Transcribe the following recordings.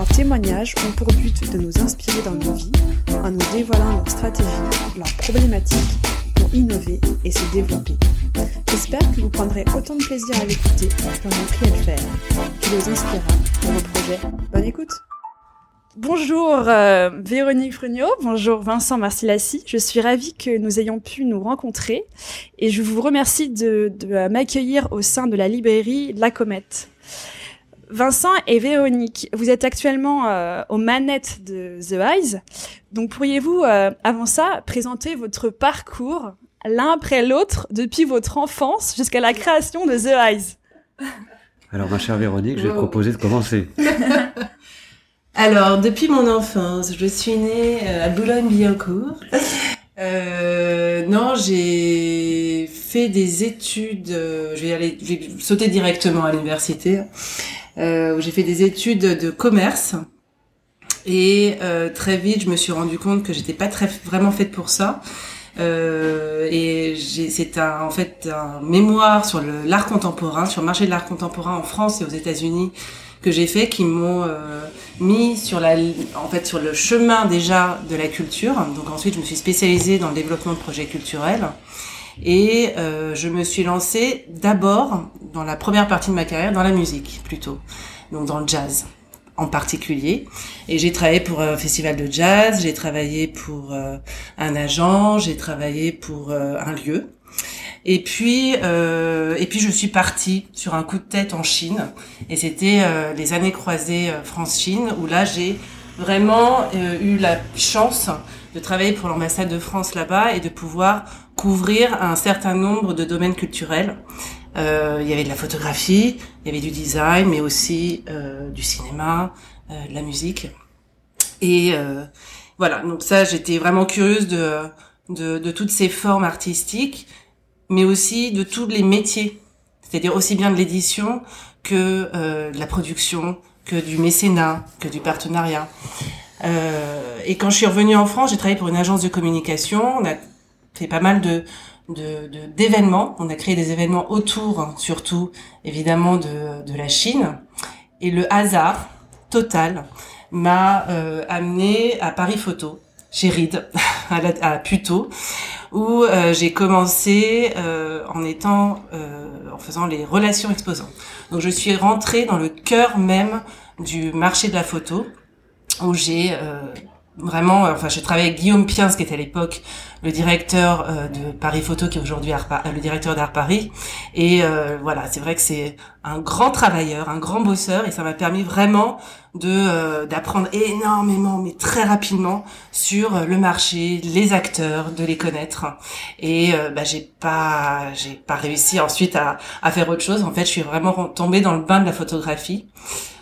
Leurs témoignages ont pour but de nous inspirer dans nos vies en nous dévoilant leurs stratégies, leurs problématiques pour innover et se développer. J'espère que vous prendrez autant de plaisir à l'écouter que l'on a pris à le faire, qui vous inspirera dans vos projets. Bonne écoute Bonjour euh, Véronique Frugnot, bonjour Vincent Marcilassi. Je suis ravie que nous ayons pu nous rencontrer et je vous remercie de, de m'accueillir au sein de la librairie La Comète. Vincent et Véronique, vous êtes actuellement euh, aux manettes de The Eyes. Donc pourriez-vous, euh, avant ça, présenter votre parcours l'un après l'autre depuis votre enfance jusqu'à la création de The Eyes? Alors ma chère Véronique, je vais te proposer de commencer. Alors, depuis mon enfance, je suis née euh, à Boulogne-Billancourt. Euh, non, j'ai fait des études. Euh, je vais aller, je vais sauter directement à l'université. Euh, où j'ai fait des études de commerce. Et euh, très vite, je me suis rendu compte que j'étais pas très vraiment faite pour ça. Euh, et c'est un, en fait un mémoire sur l'art contemporain, sur le marché de l'art contemporain en France et aux États-Unis que j'ai fait, qui m'ont euh, mis sur la, en fait, sur le chemin déjà de la culture. Donc ensuite, je me suis spécialisée dans le développement de projets culturels. Et euh, je me suis lancée d'abord, dans la première partie de ma carrière, dans la musique plutôt, donc dans le jazz en particulier. Et j'ai travaillé pour un festival de jazz, j'ai travaillé pour euh, un agent, j'ai travaillé pour euh, un lieu. Et puis, euh, et puis je suis partie sur un coup de tête en Chine. Et c'était euh, les années croisées France-Chine, où là j'ai vraiment eu la chance de travailler pour l'ambassade de France là-bas et de pouvoir couvrir un certain nombre de domaines culturels. Euh, il y avait de la photographie, il y avait du design, mais aussi euh, du cinéma, euh, de la musique. Et euh, voilà, donc ça, j'étais vraiment curieuse de, de, de, toutes ces formes artistiques, mais aussi de tous les métiers, c'est-à-dire aussi bien de l'édition que euh, de la production, que du mécénat, que du partenariat. Euh, et quand je suis revenue en France, j'ai travaillé pour une agence de communication. Fait pas mal de d'événements. On a créé des événements autour, surtout évidemment de, de la Chine. Et le hasard total m'a euh, amené à Paris Photo, chez Reed, à, la, à Puteaux, où euh, j'ai commencé euh, en étant, euh, en faisant les relations exposants. Donc je suis rentrée dans le cœur même du marché de la photo, où j'ai vraiment, enfin, j'ai travaillé avec Guillaume Piens, qui était à l'époque le directeur euh, de Paris Photo, qui est aujourd'hui le directeur d'Art Paris. Et euh, voilà, c'est vrai que c'est un grand travailleur, un grand bosseur, et ça m'a permis vraiment de euh, d'apprendre énormément, mais très rapidement, sur le marché, les acteurs, de les connaître. Et euh, bah, j'ai pas, j'ai pas réussi ensuite à, à faire autre chose. En fait, je suis vraiment tombée dans le bain de la photographie.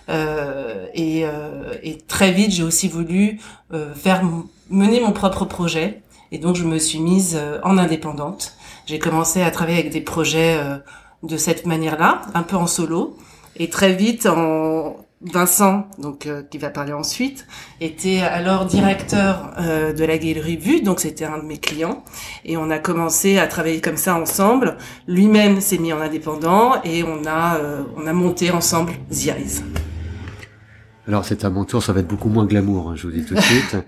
Euh, et, euh, et, très vite, j'ai aussi voulu euh, faire mener mon propre projet. Et donc, je me suis mise en indépendante. J'ai commencé à travailler avec des projets de cette manière-là, un peu en solo. Et très vite, en Vincent, donc euh, qui va parler ensuite, était alors directeur euh, de la galerie Vue, donc c'était un de mes clients, et on a commencé à travailler comme ça ensemble. Lui-même s'est mis en indépendant et on a euh, on a monté ensemble The Eyes. Alors c'est à mon tour, ça va être beaucoup moins glamour, hein, je vous dis tout de suite.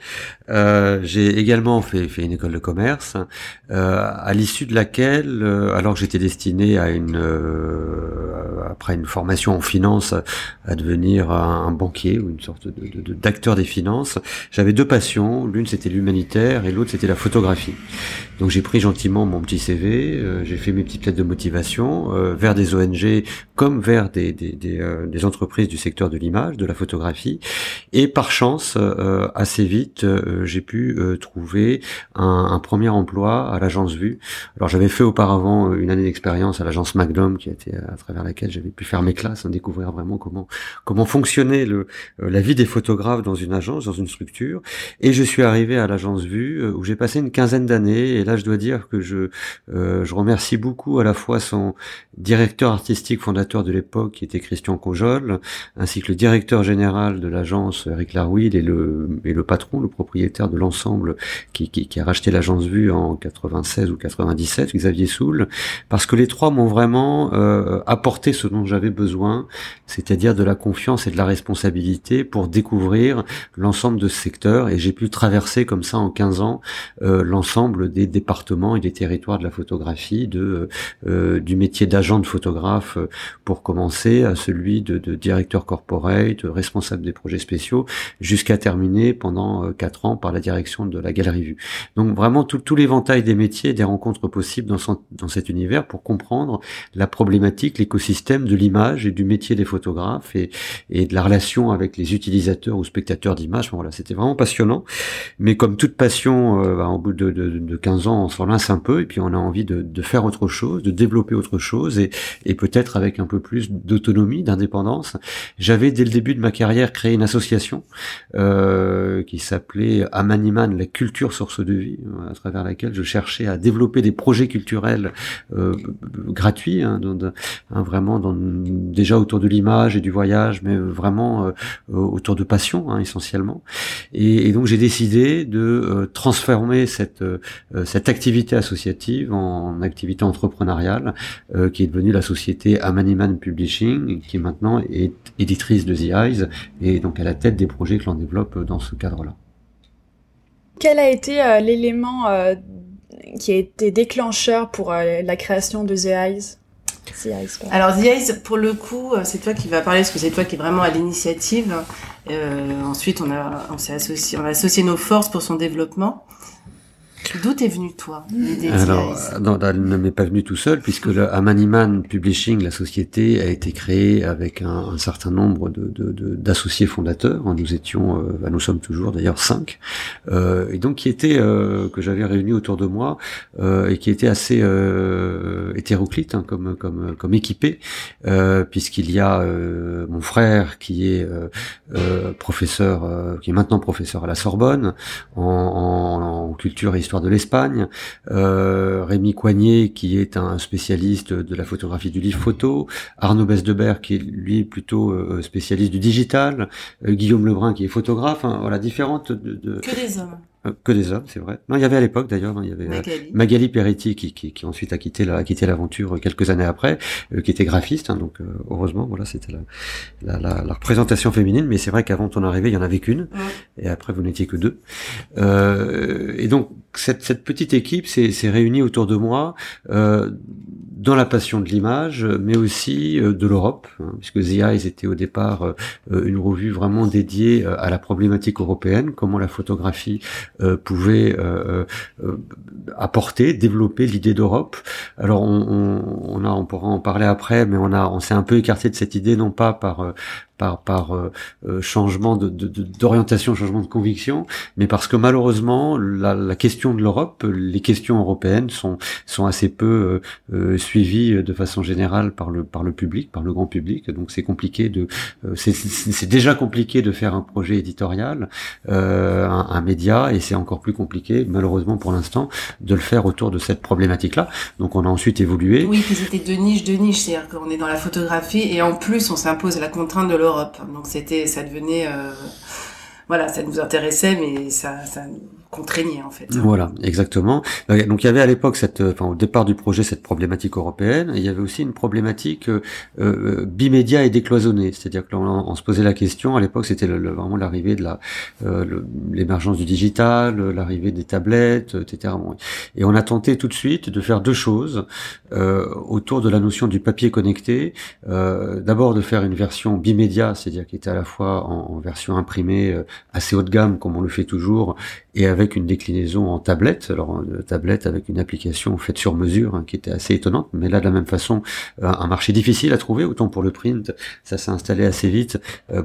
Euh, j'ai également fait, fait, une école de commerce, euh, à l'issue de laquelle, euh, alors que j'étais destiné à une, euh, après une formation en finance, à devenir un, banquier ou une sorte d'acteur de, d'acteur des finances, j'avais deux passions. L'une c'était l'humanitaire et l'autre c'était la photographie. Donc j'ai pris gentiment mon petit CV, euh, j'ai fait mes petites lettres de motivation vers des ONG comme vers des, des, des, des entreprises du secteur de l'image, de la photographie et par chance, euh, assez vite, euh, j'ai pu euh, trouver un, premier emploi à l'agence Vue. Alors j'avais fait auparavant une année d'expérience à l'agence Magnum, qui a été à travers laquelle j'avais pu faire mes classes, hein, découvrir vraiment comment comment fonctionnait la vie des photographes dans une agence, dans une structure. Et je suis arrivé à l'agence Vue où j'ai passé une quinzaine d'années. Et là, je dois dire que je je remercie beaucoup à la fois son directeur artistique fondateur de l'époque, qui était Christian Conjol, ainsi que le directeur général de l'agence, Eric Larouille, et le, le patron, le propriétaire de l'ensemble qui, qui, a racheté l'agence Vue en 96 ou 97, Xavier Soul, parce que les trois m'ont vraiment euh, apporté ce dont j'avais besoin, c'est-à-dire de la confiance et de la responsabilité pour découvrir l'ensemble de ce secteur, et j'ai pu traverser comme ça en 15 ans euh, l'ensemble des départements et des territoires de la photographie, de euh, du métier d'agent de photographe pour commencer à celui de, de directeur corporate, responsable des projets spéciaux, jusqu'à terminer pendant euh, quatre ans par la direction de la Galerie Vue. Donc vraiment tout, l'éventail des métiers, des rencontres possibles dans, cet univers pour comprendre la problématique, l'écosystème de l'image et du métier des photographes et, de la relation avec les utilisateurs ou spectateurs d'images. Voilà, c'était vraiment passionnant. Mais comme toute passion, euh, bah, au bout de, de, de 15 ans, on s'en lasse un peu et puis on a envie de, faire autre chose, de développer autre chose et peut-être avec un peu plus d'autonomie, d'indépendance. J'avais dès le début de ma carrière créé une association euh, qui s'appelait Amaniman, la culture source de vie, à travers laquelle je cherchais à développer des projets culturels euh, gratuits, hein, hein, vraiment déjà autour de l'image et du voyage, mais vraiment euh, autour de passion hein, essentiellement. Et, donc j'ai décidé de transformer cette activité associative en activité entrepreneuriale qui est devenue la société Amaniman Publishing, qui maintenant est éditrice de The Eyes et donc à la tête des projets que l'on développe dans ce cadre-là. Quel a été euh, l'élément euh, qui a été déclencheur pour euh, la création de The Eyes? The Eyes Alors The Eyes, pour le coup, c'est toi qui vas parler parce que c'est toi qui est vraiment à l'initiative. ensuite, on a on s'est associé, on a associé nos forces pour son développement. D'où est venu toi l'idée Alors, non, elle ne m'est pas venue tout seul puisque le Amaniman Publishing, la société, a été créée avec un, un certain nombre de, d'associés de, fondateurs. Nous étions, euh, bah, nous sommes toujours d'ailleurs cinq, euh, et donc qui étaient euh, que j'avais réunis autour de moi euh, et qui étaient assez euh, hétéroclites hein, comme comme comme équipés, euh, puisqu'il y a mon frère qui est professeur, qui est maintenant professeur à la Sorbonne en, en, en culture et histoire de l'Espagne, euh, Rémi Coignet qui est un spécialiste de la photographie du livre photo, Arnaud Besdebert qui est lui plutôt euh, spécialiste du digital, euh, Guillaume Lebrun qui est photographe, hein, voilà différentes de, de... que des hommes. Euh, que des hommes, c'est vrai. Non, il y avait à l'époque d'ailleurs, hein, il y avait euh, Magali, Magali Peretti qui, qui, qui, ensuite a quitté la, a quitté l'aventure quelques années après, euh, qui était graphiste. Hein, donc heureusement, voilà, c'était la, la, la, représentation féminine. Mais c'est vrai qu'avant ton arrivée, il y en avait qu'une, et après vous n'étiez que deux. et donc cette, cette petite équipe s'est réunie autour de moi dans la passion de l'image, mais aussi de l'Europe, hein, puisque The Eyes était au départ une revue vraiment dédiée à la problématique européenne, comment la photographie euh, pouvait euh, euh, apporter, développer l'idée d'Europe. Alors on, on, on, a, on pourra en parler après, mais on a, on s'est un peu écarté de cette idée non pas par par, par euh, euh, changement de, d'orientation, changement de conviction, mais parce que malheureusement la, la question de l'Europe, les questions européennes sont sont assez peu euh, suivies de façon générale par le par le public, par le grand public. Donc c'est compliqué de c'est, c'est déjà compliqué de faire un projet éditorial, un, un, média, et c'est encore plus compliqué malheureusement pour l'instant de le faire autour de cette problématique-là. Donc on a ensuite évolué. Oui, puis c'était de niche de niche, c'est-à-dire qu'on est dans la photographie et en plus on s'impose la contrainte de l'Europe donc c'était, ça devenait, euh, voilà, ça nous intéressait, mais ça, ça contraignait en fait. Voilà, exactement. Euh, donc il y avait à l'époque cette, euh, enfin au départ du projet cette problématique européenne. il y avait aussi une problématique euh, euh bimédia et décloisonnée, c'est-à-dire que l'on on se posait la question à l'époque, c'était vraiment l'arrivée de la euh, l'émergence du digital, l'arrivée des tablettes, etc. Et on a tenté tout de suite de faire deux choses euh, autour de la notion du papier connecté. D'abord de faire une version bimédia, c'est-à-dire qui était à la fois en, en version imprimée assez haut de gamme comme on le fait toujours, et avec avec une déclinaison en tablette, alors une tablette avec une application faite sur mesure hein, qui était assez étonnante, mais là de la même façon un marché difficile à trouver, autant pour le print, ça s'est installé assez vite,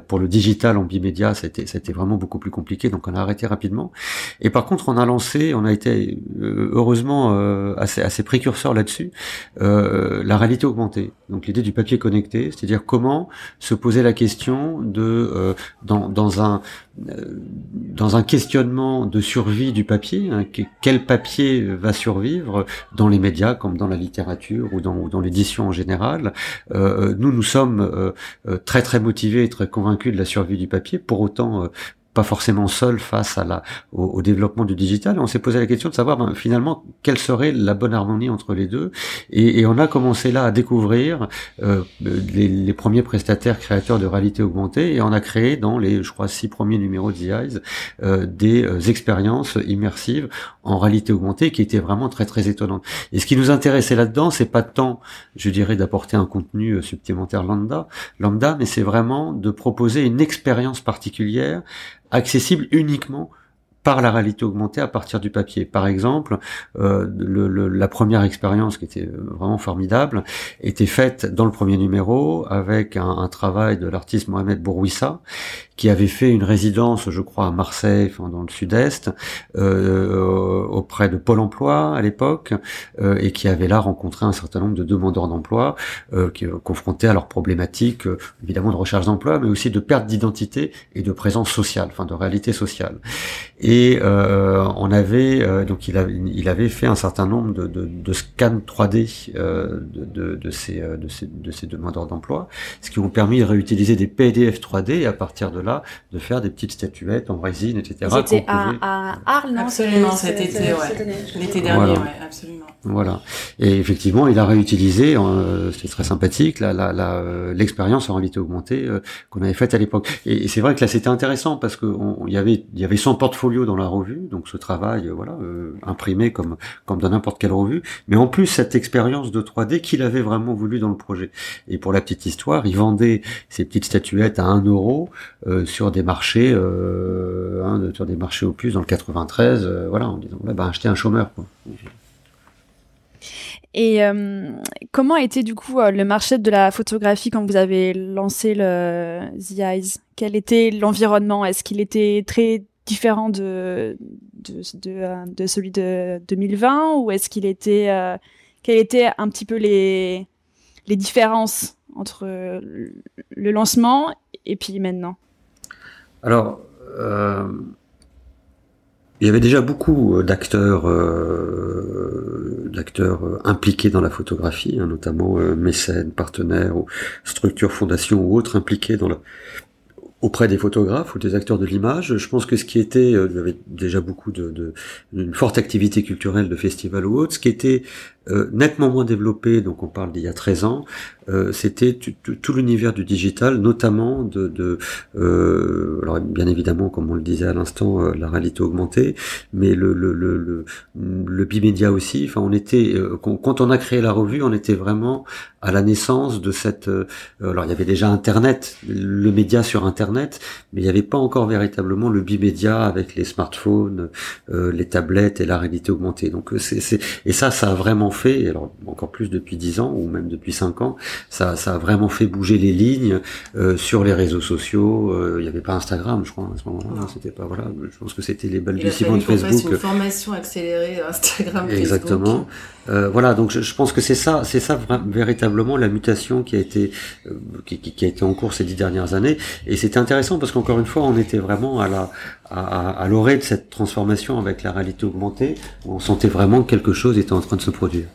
pour le digital en bimédia, c'était c'était vraiment beaucoup plus compliqué, donc on a arrêté rapidement. Et par contre, on a lancé, on a été heureusement assez assez précurseur là-dessus, la réalité augmentée. Donc l'idée du papier connecté, c'est-à-dire comment se poser la question de dans, dans un dans un questionnement de survie du papier, hein, quel papier va survivre dans les médias comme dans la littérature ou dans, l'édition en général. Euh, nous, nous sommes euh, euh, très très motivés et très convaincus de la survie du papier. Pour autant, pas forcément seul face à la, au, développement du digital. on s'est posé la question de savoir ben, finalement quelle serait la bonne harmonie entre les deux. Et, et on a commencé là à découvrir euh, les, les, premiers prestataires créateurs de réalité augmentée et on a créé dans les, je crois, six premiers numéros de The Eyes euh, des euh, expériences immersives en réalité augmentée qui étaient vraiment très très étonnantes. Et ce qui nous intéressait là-dedans, c'est pas tant, je dirais, d'apporter un contenu euh, supplémentaire lambda, lambda, mais c'est vraiment de proposer une expérience particulière accessible uniquement par la réalité augmentée à partir du papier. Par exemple, euh, la première expérience qui était vraiment formidable était faite dans le premier numéro avec un, un travail de l'artiste Mohamed Bourouissa qui avait fait une résidence, je crois, à Marseille, enfin, dans le sud-est, euh, auprès de Pôle Emploi à l'époque, euh, et qui avait là rencontré un certain nombre de demandeurs d'emploi, euh, qui euh, confrontés à leurs problématiques, euh, évidemment de recherche d'emploi, mais aussi de perte d'identité et de présence sociale, enfin de réalité sociale. Et on avait donc il avait, il avait fait un certain nombre de, de, de scans 3D de, de, ces, de, ces, de ces demandeurs d'emploi, ce qui ont permis de réutiliser des PDF 3D et à partir de de faire des petites statuettes en résine, etc. C'était à, à Arles, Absolument, cet été, ouais. L'été dernier, ouais, absolument. Voilà. Et effectivement, il a réutilisé, euh, c'était très sympathique, la, la, la, euh, l'expérience en réalité augmentée euh, qu'on avait faite à l'époque. Et, c'est vrai que là, c'était intéressant parce que il y avait, il y avait son portfolio dans la revue, donc ce travail, voilà, imprimé comme comme dans n'importe quelle revue. Mais en plus, cette expérience de 3D qu'il avait vraiment voulu dans le projet. Et pour la petite histoire, il vendait ces petites statuettes à 1 euro sur des marchés, hein, sur des marchés opus dans le 93, voilà, en disant, là, bah, acheter un chômeur. Quoi. Et euh, comment était du coup euh, le marché de la photographie quand vous avez lancé le The Eyes? Quel était l'environnement? Est-ce qu'il était très différent de de, de, euh, de, celui de 2020 ou est-ce qu'il était euh, quelles étaient un petit peu les les différences entre le lancement et puis maintenant? Alors euh, il y avait déjà beaucoup d'acteurs euh, d'acteurs euh, impliqués dans la photographie, hein, notamment euh, mécènes, partenaires ou structures, fondations ou autres impliqués dans la, auprès des photographes ou des acteurs de l'image. Je pense que ce qui était, euh, il y avait déjà beaucoup de, de, une forte activité culturelle de festivals ou autres, ce qui était euh, nettement moins développé, donc on parle d'il y a 13 ans, euh, c'était tout l'univers du digital, notamment de, de euh, alors bien évidemment, comme on le disait à l'instant, euh, la réalité augmentée, mais le le le le, bimédia aussi. Enfin, on était euh, quand on a créé la revue, on était vraiment à la naissance de cette. alors il y avait déjà Internet, le média sur Internet, mais il n'y avait pas encore véritablement le bimédia avec les smartphones, les tablettes et la réalité augmentée. Donc c'est et ça, ça a vraiment fait, alors encore plus depuis 10 ans ou même depuis 5 ans, ça, ça a vraiment fait bouger les lignes euh, sur les réseaux sociaux. Euh, il n'y avait pas Instagram, je crois, à ce moment-là. C'était pas voilà. Je pense que c'était les balbutiements de Facebook. une formation accélérée Instagram. Exactement. Euh, voilà, donc je, pense que c'est ça, c'est ça véritablement la mutation qui a été euh, qui, qui, a été en cours ces dix dernières années. Et c'était intéressant parce qu'encore une fois, on était vraiment à la à, à l'orée de cette transformation avec la réalité augmentée. On sentait vraiment que quelque chose était en train de se produire.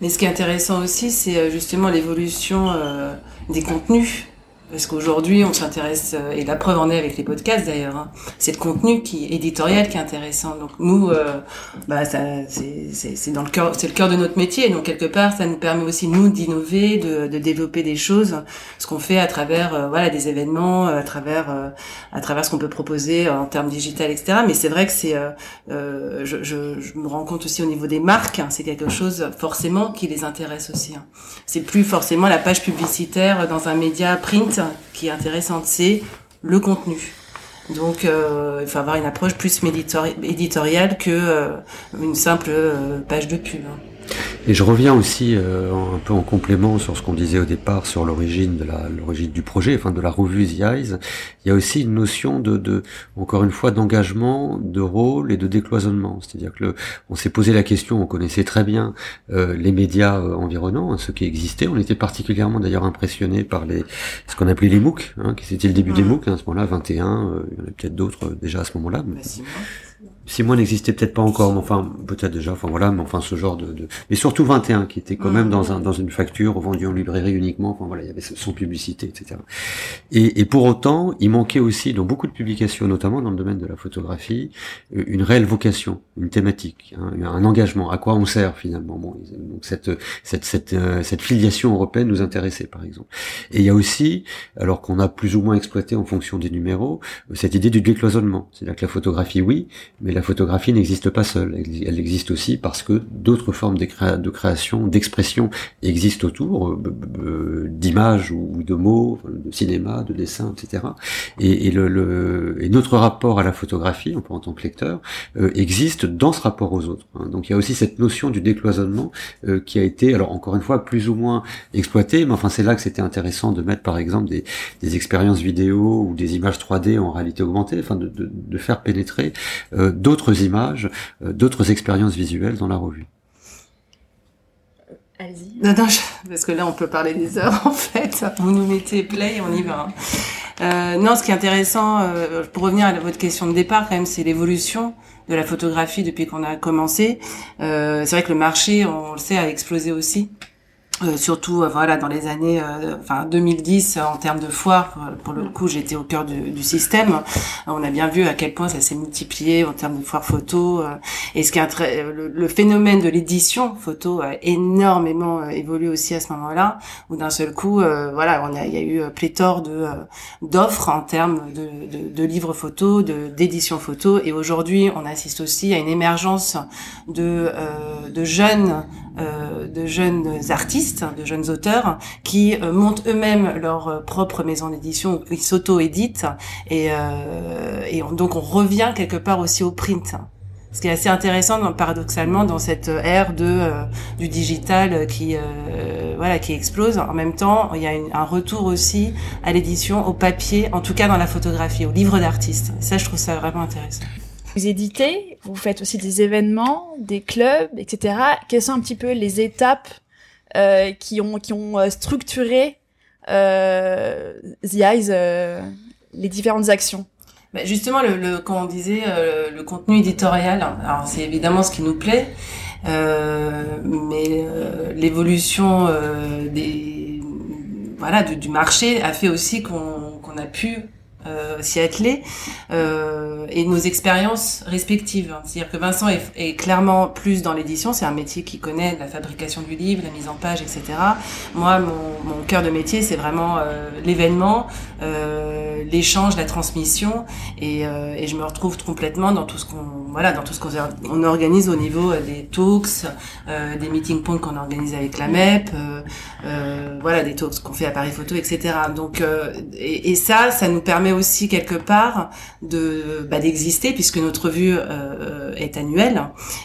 Mais ce qui est intéressant aussi, c'est euh, justement l'évolution euh, des contenus parce qu'aujourd'hui, on s'intéresse, euh, et la preuve en est avec les podcasts d'ailleurs, hein, c'est le contenu qui éditorial qui est intéressant. Donc nous, euh, bah, c'est dans le cœur, c'est le cœur de notre métier. Donc quelque part, ça nous permet aussi nous d'innover, de, de, développer des choses, ce qu'on fait à travers euh, voilà des événements, à travers à travers ce qu'on peut proposer en termes digital, etc. Mais c'est vrai que c'est, je, je, je, me rends compte aussi au niveau des marques, hein, c'est quelque chose forcément qui les intéresse aussi. Hein. C'est plus forcément la page publicitaire dans un média print qui est intéressante, c'est le contenu. Donc, euh, il faut avoir une approche plus éditoriale que euh, une simple euh, page de pub. Hein. Et je reviens aussi euh, un peu en complément sur ce qu'on disait au départ sur l'origine de la l'origine du projet, enfin de la revue The Eyes. Il y a aussi une notion de, de encore une fois d'engagement, de rôle et de décloisonnement. C'est-à-dire que le, on s'est posé la question, on connaissait très bien euh, les médias euh, environnants, hein, ceux qui existaient. On était particulièrement d'ailleurs impressionné par les ce qu'on appelait les MOOC, hein, qui c'était le début des MOOC hein, à ce moment-là, 21. il y en a peut-être d'autres déjà à ce moment-là. Bah, six mois n'existait peut-être pas encore, mais enfin peut-être déjà, enfin voilà, mais enfin ce genre de, de... mais surtout 21 qui était quand même dans un dans une facture vendue en librairie uniquement, enfin voilà, il y avait son publicité, etc. Et, et pour autant, il manquait aussi dans beaucoup de publications, notamment dans le domaine de la photographie, euh, une réelle vocation, une thématique, hein, un engagement. À quoi on sert finalement Bon, donc cette cette cette euh, cette filiation européenne nous intéressait par exemple. Et il y a aussi, alors qu'on a plus ou moins exploité en fonction des numéros, cette idée du décloisonnement, c'est-à-dire que la photographie, oui, mais la photographie n'existe pas seule. Elle existe aussi parce que d'autres formes de, création, d'expression existent autour, euh, d'images ou de mots, de cinéma, de dessin, etc. Et, le, et, notre rapport à la photographie, en tant que lecteur, euh, existe dans ce rapport aux autres. Hein. Donc il y a aussi cette notion du décloisonnement euh, qui a été, alors encore une fois, plus ou moins exploitée, mais enfin c'est là que c'était intéressant de mettre par exemple des, expériences vidéo ou des images 3D en réalité augmentée, enfin de faire pénétrer d'autres images, euh, d'autres expériences visuelles dans la revue. Allez-y. Non, non, parce que là, on peut parler des heures, en fait. Vous nous mettez play, on y va. Hein. Euh, non, ce qui est intéressant, euh, pour revenir à votre question de départ, quand même, c'est l'évolution de la photographie depuis qu'on a commencé. Euh, c'est vrai que le marché, on le sait, a explosé aussi. Euh, surtout euh, voilà dans les années euh, enfin 2010 en termes de foires pour, le coup j'étais au cœur du, du, système. On a bien vu à quel point ça s'est multiplié en termes de foires photo et ce qui est très, le, phénomène de l'édition photo a énormément évolué aussi à ce moment-là où d'un seul coup voilà on a il y a eu pléthore de d'offres en termes de, de, de livres photo de d'édition photo. Et aujourd'hui on assiste aussi à une émergence de de jeunes euh, de jeunes artistes, de jeunes auteurs, qui euh, montent eux-mêmes leur euh, propre maison d'édition, ils s'auto-éditent, et, et donc on revient quelque part aussi au print. Ce qui est assez intéressant, paradoxalement, dans cette ère de du digital qui voilà qui explose. En même temps, il y a un retour aussi à l'édition, au papier, en tout cas dans la photographie, au livre d'artiste. Ça, je trouve ça vraiment intéressant. Vous éditez, vous faites aussi des événements, des clubs, etc. Quelles sont un petit peu les étapes euh, qui ont qui ont euh, structuré euh, The Eyes, les différentes actions? Bah Justement, le, quand on disait le contenu éditorial, alors c'est évidemment ce qui nous plaît, mais l'évolution des voilà du, marché a fait aussi qu'on a pu euh, s'y atteler euh, et nos expériences respectives. C'est-à-dire que Vincent est, est, clairement plus dans l'édition, c'est un métier qui connaît la fabrication du livre, la mise en page, etc. Moi, mon, mon cœur de métier, c'est vraiment euh, l'événement, euh, l'échange, la transmission, et, euh, et, je me retrouve complètement dans tout ce qu'on voilà, dans tout ce qu'on on organise au niveau des talks, euh, des meeting points qu'on organise avec la MEP, voilà, des talks qu'on fait à Paris Photo, etc. Donc, et, et ça, ça nous permet aussi quelque part de bah, d'exister puisque notre vue euh, est annuelle.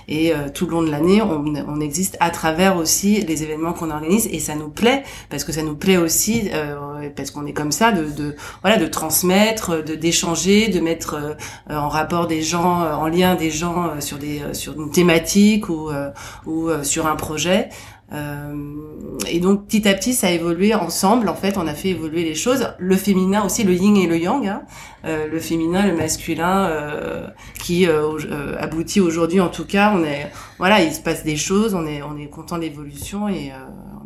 Et euh, tout le long de l'année on, on, existe à travers aussi les événements qu'on organise. Et ça nous plaît parce que ça nous plaît aussi euh, parce qu'on est comme ça de, de, voilà de transmettre de d'échanger de mettre euh, en rapport des gens en lien des gens sur des sur une thématique ou ou sur un projet. euh, et donc petit à petit, ça a évolué ensemble. En fait, on a fait évoluer les choses. Le féminin aussi, le yin et le yang. Hein. Euh, le féminin, le masculin, euh, qui euh, euh, aboutit aujourd'hui. En tout cas, on est voilà, il se passe des choses. On est on est content de l'évolution et.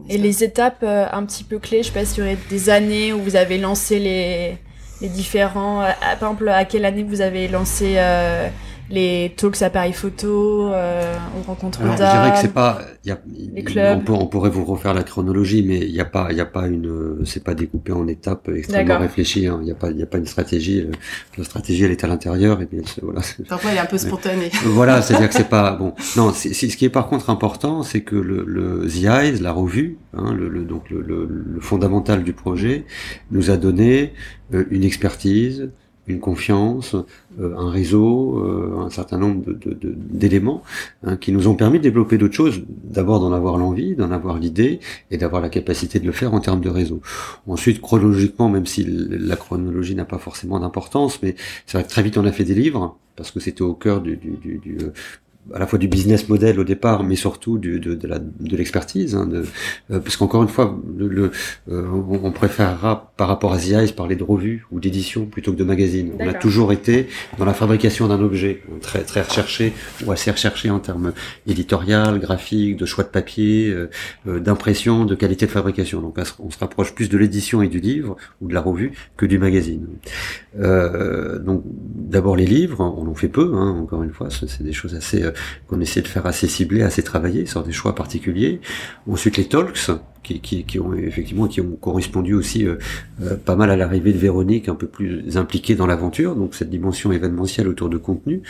et les étapes un petit peu clés. Je sais pas s'il y aurait des années où vous avez lancé les les différents. par exemple, à quelle année vous avez lancé les talks à Paris Photo, euh, on rencontre Alors, Je dirais que c'est pas, y a, les clubs. On, pourrait vous refaire la chronologie, mais il n'y a pas, il y a pas une, c'est pas découpé en étapes extrêmement réfléchies. Hein. Il n'y a pas, il y a pas une stratégie. La stratégie, elle est à l'intérieur et puis voilà. Parfois, elle est un peu spontanée. voilà, c'est-à-dire que c'est pas bon. Non, c'est, ce qui est par contre important, c'est que le, le The Eyes, la revue, hein, le, le, donc le, le, fondamental du projet, nous a donné euh, une expertise, une confiance, euh, un réseau, euh, un certain nombre d'éléments hein, qui nous ont permis de développer d'autres choses. D'abord d'en avoir l'envie, d'en avoir l'idée et d'avoir la capacité de le faire en termes de réseau. Ensuite, chronologiquement, même si la chronologie n'a pas forcément d'importance, mais c'est vrai que très vite on a fait des livres parce que c'était au cœur du, du, à la fois du business model au départ, mais surtout du, de, de, la, de l'expertise, hein, de, euh, parce qu'encore une fois, le, euh, on, préférera par rapport à The parler de revue ou d'édition plutôt que de magazine. On a toujours été dans la fabrication d'un objet très très recherché ou assez recherché en termes éditorial, graphique, de choix de papier, euh, euh d'impression, de qualité de fabrication. Donc on se rapproche plus de l'édition et du livre ou de la revue que du magazine. donc d'abord les livres, on en fait peu, hein, encore une fois, c'est des choses assez qu'on essaie de faire assez ciblé, assez travaillé sur des choix particuliers. Ensuite les talks, qui, qui, qui, ont effectivement qui ont correspondu aussi euh, euh, pas mal à l'arrivée de Véronique, un peu plus impliquée dans l'aventure, donc cette dimension événementielle autour de contenu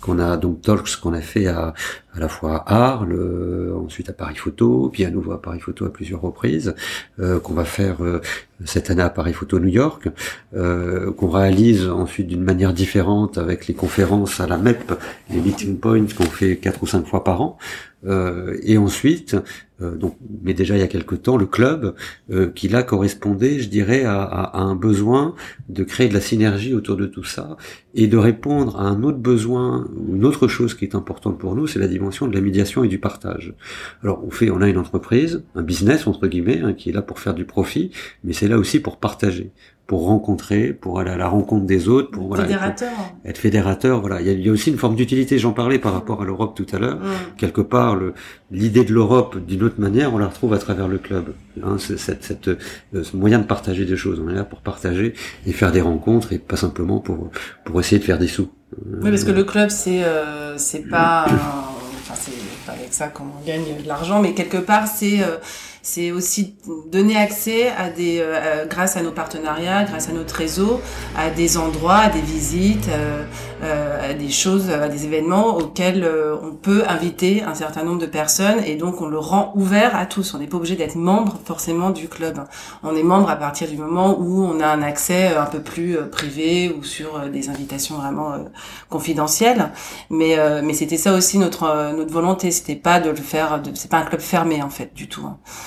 qu'on a donc Talks qu'on a fait à, à la fois à Arles, euh, ensuite à Paris Photo, puis à nouveau à Paris Photo à plusieurs reprises, qu'on va faire cette année à Paris Photo New York, qu'on réalise ensuite d'une manière différente avec les conférences à la MEP, les meeting points qu'on fait quatre ou cinq fois par an. Euh, et ensuite, euh, donc, mais déjà il y a quelque temps, le club euh, qui là correspondait, je dirais, à, un besoin de créer de la synergie autour de tout ça et de répondre à un autre besoin une autre chose qui est importante pour nous, c'est la dimension de la médiation et du partage. Alors on fait, on a une entreprise, un business entre guillemets, hein, qui est là pour faire du profit, mais c'est là aussi pour partager pour rencontrer, pour aller à la rencontre des autres, pour voilà, fédérateur. Être, fédérateur. Voilà, il y, a, il y, a, aussi une forme d'utilité. J'en parlais par rapport à l'Europe tout à l'heure. Mm. Quelque part, l'idée de l'Europe d'une autre manière, on la retrouve à travers le club. Hein, cette, cette, euh, ce moyen de partager des choses. On est là pour partager et faire des rencontres et pas simplement pour pour essayer de faire des sous. Oui, parce que le club, c'est euh, c'est pas, enfin c'est pas avec ça qu'on gagne de l'argent, mais quelque part c'est euh, c'est aussi donner accès à des, euh, grâce à nos partenariats, grâce à notre réseau, à des endroits, à des visites, euh, euh, à des choses, à des événements auxquels on peut inviter un certain nombre de personnes et donc on le rend ouvert à tous. On n'est pas obligé d'être membre forcément du club. On est membre à partir du moment où on a un accès un peu plus privé ou sur des invitations vraiment confidentielles. Mais mais c'était ça aussi notre notre volonté. C'était pas de le faire. C'est pas un club fermé en fait du tout.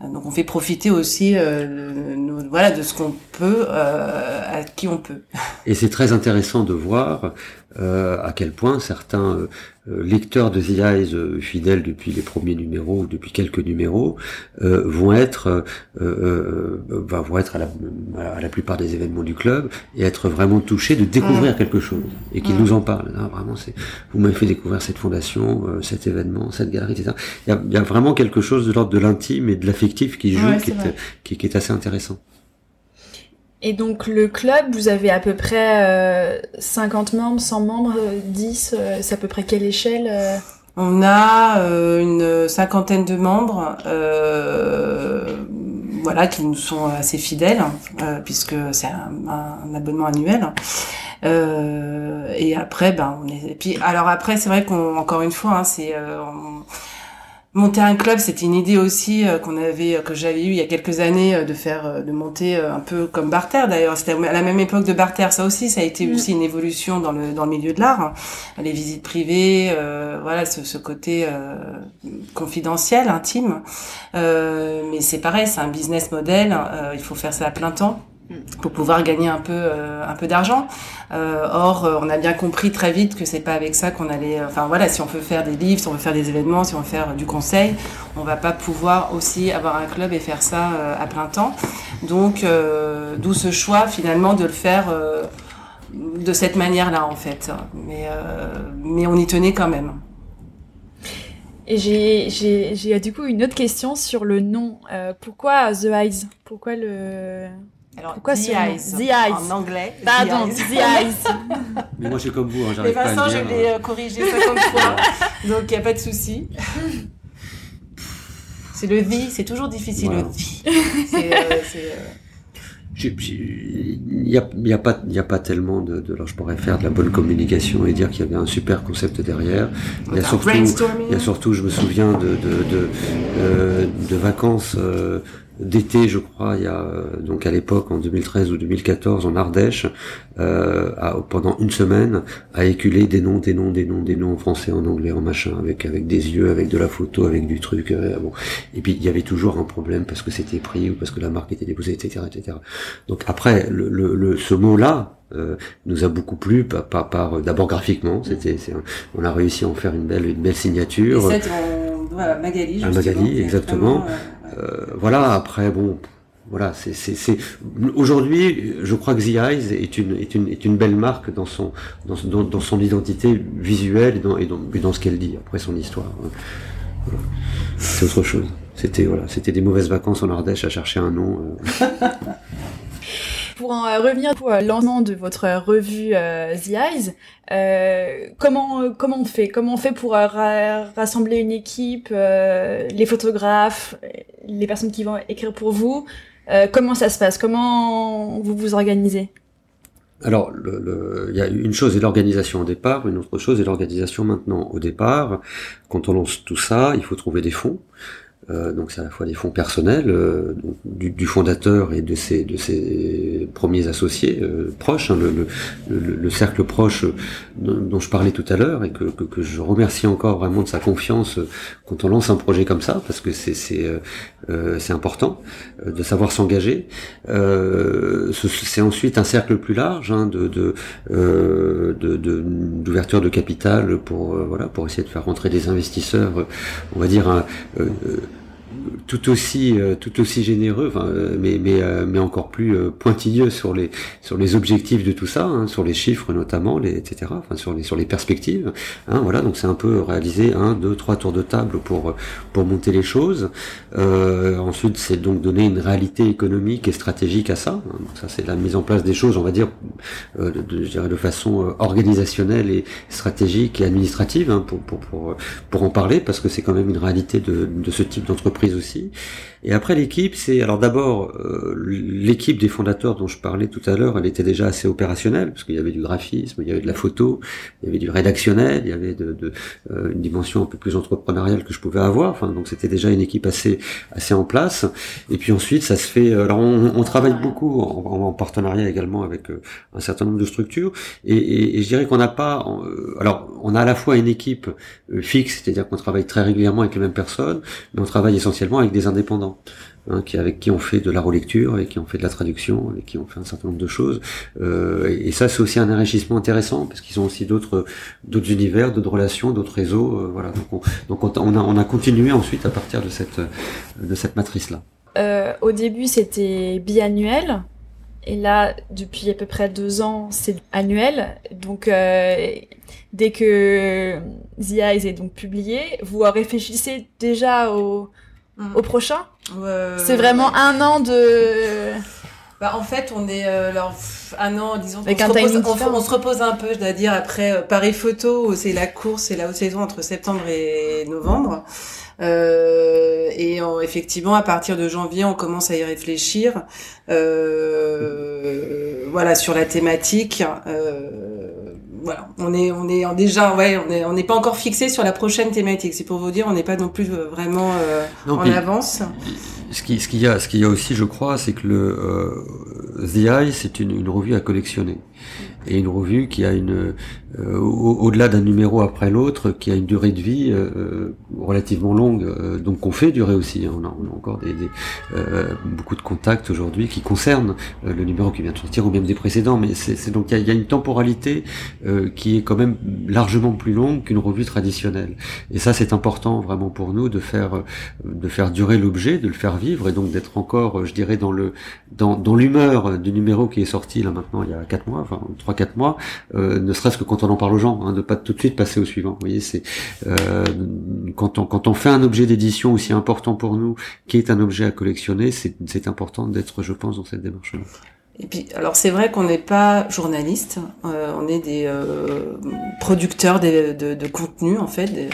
Hein. Donc on fait profiter aussi euh, voilà de ce qu'on peut euh, à qui on peut. Et c'est très intéressant de voir euh, à quel point certains euh, euh, lecteurs de The Eyes fidèles depuis les premiers numéros ou depuis quelques numéros vont être vont être à la, à la, plupart des événements du club et être vraiment touchés de découvrir quelque chose et qu'ils nous en parlent. Ah, vraiment, c'est vous m'avez fait découvrir cette fondation, cet événement, cette galerie, etc. Il y a, il y a vraiment quelque chose de l'ordre de l'intime et de qui joue, qui, est, qui, qui est assez intéressant. Et donc le club, vous avez à peu près 50 euh, membres, 100 membres, 10, euh, c'est à peu près quelle échelle euh? On a une cinquantaine de membres, voilà, qui nous sont assez fidèles, puisque c'est un, abonnement annuel. et après, ben, on est. Et puis, alors après, c'est vrai qu'on, encore une fois, hein, c'est Monter un club, c'était une idée aussi euh, qu'on avait, euh, que j'avais eu il y a quelques années euh, de faire, de monter un peu comme Barter d'ailleurs. C'était à la même époque de Barter. Ça aussi, ça a été mm. aussi une évolution dans le dans le milieu de l'art. Hein. Les visites privées, voilà, ce, ce côté confidentiel, intime. mais c'est pareil, c'est un business model. il faut faire ça à plein temps pour pouvoir gagner un peu euh, un peu d'argent. Euh, or, euh, on a bien compris très vite que c'est pas avec ça qu'on allait. Enfin voilà, si on veut faire des livres, si on veut faire des événements, si on veut faire du conseil, on va pas pouvoir aussi avoir un club et faire ça à plein temps. Donc, d'où ce choix finalement de le faire de cette manière-là en fait. Mais mais on y tenait quand même. Et j'ai du coup une autre question sur le nom. pourquoi The Eyes? Pourquoi le alors, Pourquoi The Eyes, The Eyes. En anglais. Pardon, The Eyes. Mais moi, je suis comme vous, hein, j'arrive pas à le dire. je l'ai euh, corrigé 50 fois, donc il n'y a pas de souci. C'est le the, c'est toujours difficile le the. C'est, euh, il n'y a, y a, pas, y a pas tellement de, de, alors je pourrais faire de la bonne communication et dire qu'il y avait un super concept derrière. Il y a surtout, il y a surtout, je me souviens de, de, de, euh, de vacances euh, d'été, je crois, il y a donc à l'époque en 2013 ou 2014 en Ardèche, pendant une semaine, à éculer des noms, des noms, des noms, des noms en français, en anglais, en machin, avec avec des yeux, avec de la photo, avec du truc. bon. Et puis il y avait toujours un problème parce que c'était pris ou parce que la marque était déposée, etc., etc. Donc après, le, le, ce mot-là, euh, nous a beaucoup plu, par, par, par d'abord graphiquement, c'était, on a réussi à en faire une belle, une belle signature. Et voilà, Magali, un Magali, exactement. Euh, euh, voilà, après, bon, voilà, c'est, aujourd'hui, je crois que The Eyes est une, est une, belle marque dans son, dans, dans, dans son identité visuelle et dans, ce qu'elle dit après son histoire. Voilà. C'est autre chose. C'était voilà, c'était des mauvaises vacances en Ardèche à chercher un nom. pour en euh, revenir pour euh, lancement de votre revue euh, The Eyes, comment comment on fait? Comment on fait pour rassembler une équipe, les photographes, les personnes qui vont écrire pour vous Comment ça se passe? Comment vous vous organisez? Alors, il y a une chose est l'organisation au départ, une autre chose est l'organisation maintenant. Au départ, quand on lance tout ça, il faut trouver des fonds. Euh, donc c'est à la fois des fonds personnels euh, du, du, fondateur et de ses, de ses premiers associés euh, proches, hein, le, le, le, cercle proche dont je parlais tout à l'heure et que, que, que, je remercie encore vraiment de sa confiance quand on lance un projet comme ça, parce que c'est c'est important de savoir s'engager. c'est ensuite un cercle plus large hein, de d'ouverture de, de, de, capital pour voilà pour essayer de faire rentrer des investisseurs, on va dire un, tout aussi euh, tout aussi généreux, euh, mais mais euh, mais encore plus pointilleux sur les sur les objectifs de tout ça, hein, sur les chiffres notamment, les etc. Enfin sur les sur les perspectives. Hein, voilà, donc c'est un peu réaliser un, deux, trois tours de table pour pour monter les choses. ensuite, c'est donc donner une réalité économique et stratégique à ça. Hein. ça, c'est la mise en place des choses, on va dire, de, je dirais de façon organisationnelle et stratégique et administrative pour, pour pour pour en parler parce que c'est quand même une réalité de de ce type d'entreprise aussi. Et après l'équipe, c'est alors d'abord euh, l'équipe des fondateurs dont je parlais tout à l'heure, elle était déjà assez opérationnelle parce qu'il y avait du graphisme, il y avait de la photo, il y avait du rédactionnel, il y avait de, de euh, une dimension un peu plus entrepreneuriale que je pouvais avoir. Enfin, donc c'était déjà une équipe assez assez en place. Et puis ensuite, ça se fait. Alors on, on travaille beaucoup en, en, partenariat également avec euh, un certain nombre de structures. Et, et, et je dirais qu'on n'a pas. alors on a à la fois une équipe fixe, c'est-à-dire qu'on travaille très régulièrement avec les mêmes personnes, mais on travaille essentiellement avec des indépendants. Hein, qui, avec qui on fait de la relecture, avec qui on fait de la traduction, avec qui on fait un certain nombre de choses. Euh, et, ça, c'est aussi un enrichissement intéressant parce qu'ils ont aussi d'autres univers, d'autres relations, d'autres réseaux. Euh, voilà. Donc, on, donc on, a, on a continué ensuite à partir de cette de cette matrice là. Euh, au début, c'était biannuel. Et là, depuis à peu près deux ans, c'est annuel. Donc, dès que The Eyes est donc publié, vous réfléchissez déjà au, Mm. au prochain C'est vraiment un an de... Bah, en fait, on est euh, alors un an, disons. on, se repose, on, se repose un peu, je dois dire, après euh, Paris Photo, c'est la course, c'est la haute saison entre septembre et novembre. Euh, et effectivement, à partir de janvier, on commence à y réfléchir. Euh, voilà, sur la thématique. Voilà, on est, on est déjà, ouais, on est, on n'est pas encore fixé sur la prochaine thématique. C'est pour vous dire, on n'est pas non plus euh, vraiment euh, en avance. Ce qui, ce qu'il y a, ce qu'il y a aussi, je crois, c'est que le euh, The Eye, c'est une, une, revue à collectionner et une revue qui a une euh, au-delà d'un numéro après l'autre, qui a une durée de vie euh, relativement longue, donc qu'on fait durer aussi. Hein. On, a, on, a, encore des, des beaucoup de contacts aujourd'hui qui concernent le numéro qui vient de sortir ou même des précédents, mais c'est donc il y, y a, une temporalité qui est quand même largement plus longue qu'une revue traditionnelle. Et ça, c'est important vraiment pour nous de faire de faire durer l'objet, de le faire vivre et donc d'être encore, je dirais, dans le dans, dans l'humeur du numéro qui est sorti là maintenant il y a quatre mois, enfin trois quatre mois, ne serait-ce que quand on en parle aux gens, hein, de pas tout de suite passer au suivant. Vous voyez, c'est euh, quand on quand on fait un objet d'édition aussi important pour nous, qui est un objet à collectionner, c'est important d'être, je pense, dans cette démarche-là. Et puis, alors c'est vrai qu'on n'est pas journaliste, euh, on est des euh, producteurs de, de, contenu en fait.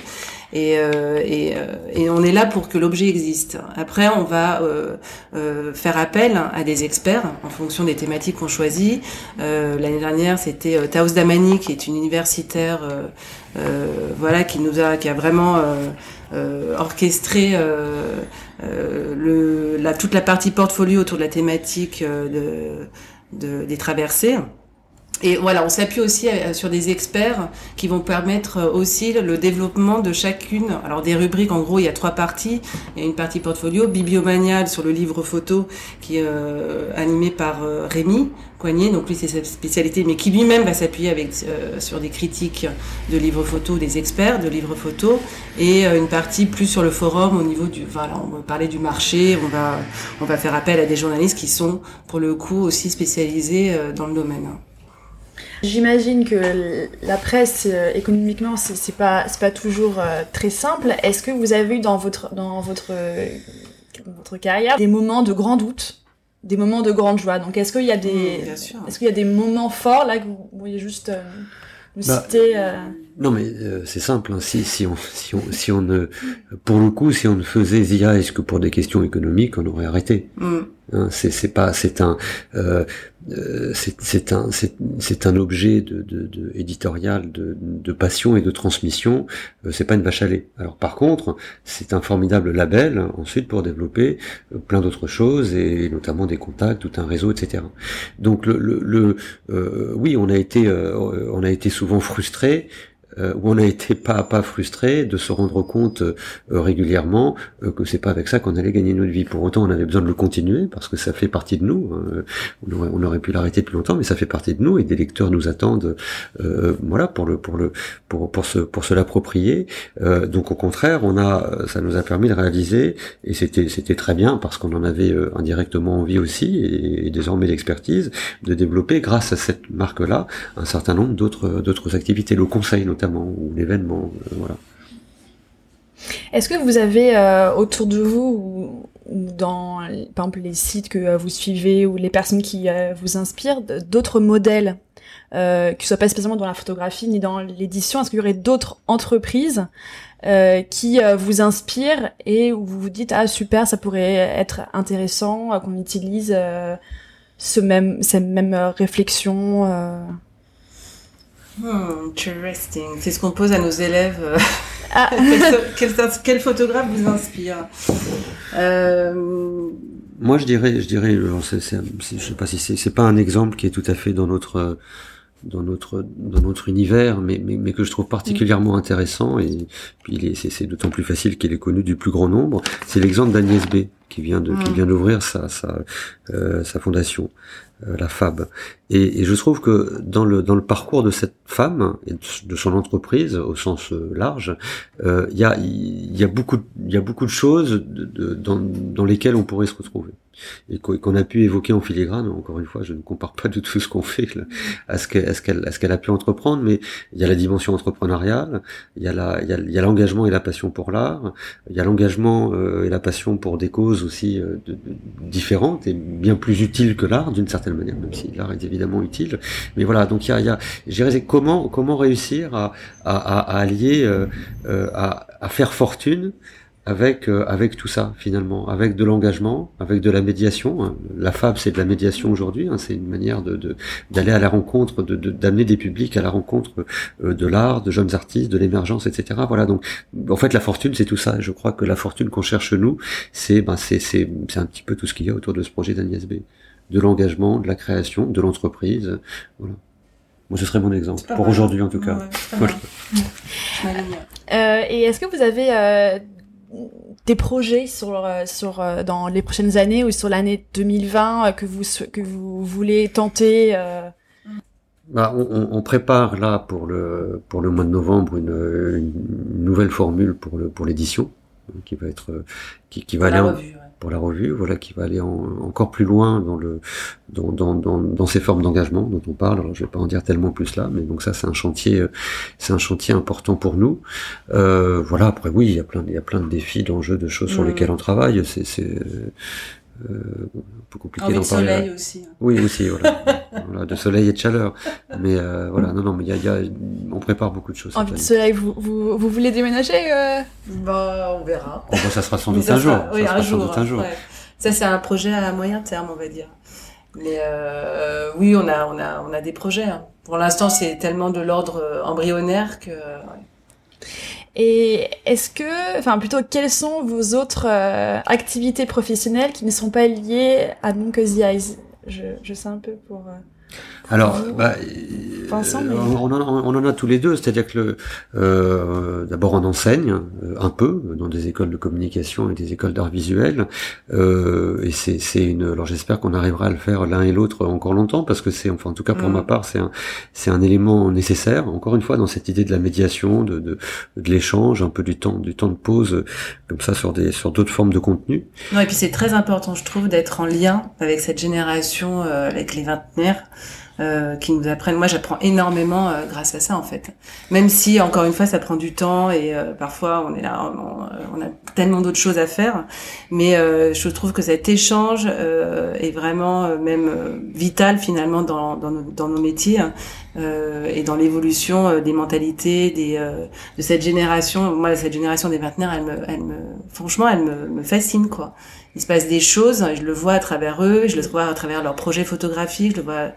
Et, euh, et, euh, et, on est là pour que l'objet existe. Après, on va faire appel à des experts en fonction des thématiques qu'on choisit. L'année dernière, c'était Taos Damani, qui est une universitaire, voilà, qui nous a, qui a vraiment orchestré le, la, toute la partie portfolio autour de la thématique de, de des traversées. Et voilà, on s'appuie aussi euh, sur des experts qui vont permettre euh, aussi le développement de chacune. Alors des rubriques, en gros, il y a trois parties. Il y a une partie portfolio, bibliomanial sur le livre photo qui est euh, animé par Rémi Coignet. Donc lui, c'est sa spécialité, mais qui lui-même va s'appuyer avec sur des critiques de livres photo, des experts de livres photo, et une partie plus sur le forum au niveau du. Voilà, on va parler du marché. On va on va faire appel à des journalistes qui sont pour le coup aussi spécialisés dans le domaine. J'imagine que la presse, euh, économiquement, c'est pas, pas toujours euh, très simple. Est-ce que vous avez eu dans votre, dans votre, votre carrière des moments de grand doute des moments de grande joie? Donc, est-ce qu'il y a des, est-ce qu'il y a des moments forts là que vous pourriez juste euh, nous bah, citer Non, mais c'est simple. Hein. Si, si on, si on, si on ne, pour le coup, si on ne faisait ZIA, est-ce que pour des questions économiques, on aurait arrêté? Mm. Hein, c'est pas c'est un euh, euh c'est un c'est un objet de, de, de éditorial de, passion et de transmission. Euh, c'est pas une vache à lait. Alors par contre, c'est un formidable label ensuite pour développer euh, plein d'autres choses et notamment des contacts, tout un réseau, etc. Donc le, le, oui, on a été on a été souvent frustré où on a été pas à pas frustré de se rendre compte euh, régulièrement euh, que c'est pas avec ça qu'on allait gagner notre vie. Pour autant, on avait besoin de le continuer parce que ça fait partie de nous. Hein. On, aurait, pu l'arrêter depuis longtemps, mais ça fait partie de nous et des lecteurs nous attendent, voilà, pour le pour le pour pour se pour se l'approprier. donc au contraire, on a ça nous a permis de réaliser et c'était c'était très bien parce qu'on en avait indirectement envie aussi et, et désormais l'expertise de développer grâce à cette marque là un certain nombre d'autres d'autres activités, le conseil notamment ou l'événement. Euh. Est-ce que vous avez euh, autour de vous ou, dans par exemple les sites que euh, vous suivez ou les personnes qui vous inspirent d'autres modèles qui soient pas spécialement dans la photographie ni dans l'édition Est-ce qu'il y aurait d'autres entreprises qui vous inspirent et où vous vous dites ah super ça pourrait être intéressant qu'on utilise ce même cette même réflexion Hmm, interesting. C'est ce qu'on pose à nos élèves. Ah. quel, photographe vous inspire? Euh... Moi, je dirais, je dirais, je sais pas si c'est, pas un exemple qui est tout à fait dans notre dans notre dans notre univers, mais, mais, mais que je trouve particulièrement intéressant et puis c'est, c'est d'autant plus facile qu'il est connu du plus grand nombre. C'est l'exemple d'Agnès B qui vient de qui hmm. vient d'ouvrir sa sa, euh, sa fondation. Euh, la FAB. Et, je trouve que dans le dans le parcours de cette femme et de son entreprise au sens euh, large, euh, il y a y a beaucoup y a beaucoup de choses dans, dans lesquelles on pourrait se retrouver et qu'on a pu évoquer en filigrane. Encore une fois, je ne compare pas du tout ce qu'on fait à ce qu'elle qu'elle a pu entreprendre, mais il y a la dimension entrepreneuriale, il y a l'engagement et la passion pour l'art, il y a l'engagement euh, et la passion pour des causes aussi euh, de, différentes et bien plus utiles que l'art d'une certaine manière, même si l'art est évidemment utile. Mais voilà, donc il y a, il y a je comment comment réussir à à, à, allier euh, à, à faire fortune avec euh, avec tout ça finalement, avec de l'engagement, avec de la médiation. La Fab c'est de la médiation aujourd'hui, hein, c'est une manière de d'aller à la rencontre, de d'amener des publics à la rencontre euh, de l'art, de jeunes artistes, de l'émergence, etc. Voilà donc en fait la fortune c'est tout ça. Je crois que la fortune qu'on cherche nous, c'est ben c'est c'est c'est un petit peu tout ce qu'il y a autour de ce projet d'Agnès B. De l'engagement, de la création, de l'entreprise, voilà. Moi, ce serait mon exemple, pour aujourd'hui en tout cas. Euh, et est-ce que vous avez euh, des projets sur euh, sur euh, dans les prochaines années ou sur l'année 2020 euh, que vous que vous voulez tenter bah, on, on, prépare là pour le pour le mois de novembre une, une nouvelle formule pour le pour l'édition qui va être qui, qui va aller pour la revue, voilà, qui va aller encore plus loin dans le dans, dans, dans, dans ces formes d'engagement dont on parle. Alors, je vais pas en dire tellement plus là, mais donc ça, c'est un chantier, c'est un chantier important pour nous. Euh, voilà. Après, oui, il y a plein, il y a plein de défis, d'enjeux, de choses sur mm. lesquels on travaille. C'est, c'est euh, un peu compliqué Envie d'en de parler. soleil aussi. hein. Oui, aussi, voilà. voilà. De soleil et de chaleur. Mais euh, voilà, non, non, mais il y a, y a- on prépare beaucoup de choses. Envie de soleil, vous, vous, vous voulez déménager euh? Bah, on verra. Bah, ça sera sans doute un jour. sera- oui, ça sera un sans jour. doute un jour. ouais. Ça, c'est un projet à moyen terme, on va dire. Mais euh, oui, on a, on a, on a des projets. hein. Pour l'instant, c'est tellement de l'ordre euh, embryonnaire que. ouais. Et est-ce que, enfin plutôt, quelles sont vos autres euh, activités professionnelles qui ne sont pas liées à Non Cozy Eyes? Je, je sais un peu pour... euh, Alors, bah, Vincent, euh, mais- on, en, on en a tous les deux, c'est-à-dire que le, euh, d'abord on enseigne euh, un peu dans des écoles de communication et des écoles d'art visuel, euh, et c'est, c'est une. Alors j'espère qu'on arrivera à le faire l'un et l'autre encore longtemps parce que c'est, enfin en tout cas pour Mm. ma part, c'est un, c'est un élément nécessaire. Encore une fois dans cette idée de la médiation, de, de, de l'échange, un peu du temps, du temps de pause, euh, comme ça sur des, sur d'autres formes de contenu. Non, et puis c'est très important, je trouve, d'être en lien avec cette génération, euh, avec les vingtenaires, euh, qui nous apprennent. Moi, j'apprends énormément euh, grâce à ça, en fait. Même si, encore une fois, ça prend du temps et euh, parfois on est là, on, on a tellement d'autres choses à faire. Mais euh, je trouve que cet échange euh, est vraiment euh, même vital finalement dans, dans, nos, dans nos métiers hein, et dans l'évolution des mentalités, des, de cette génération. Moi, cette génération des vingtenaires, elle me, elle me, franchement, elle me, me fascine, quoi. Il se passe des choses, je le vois à travers eux, je le vois à travers leurs projets photographiques, je le vois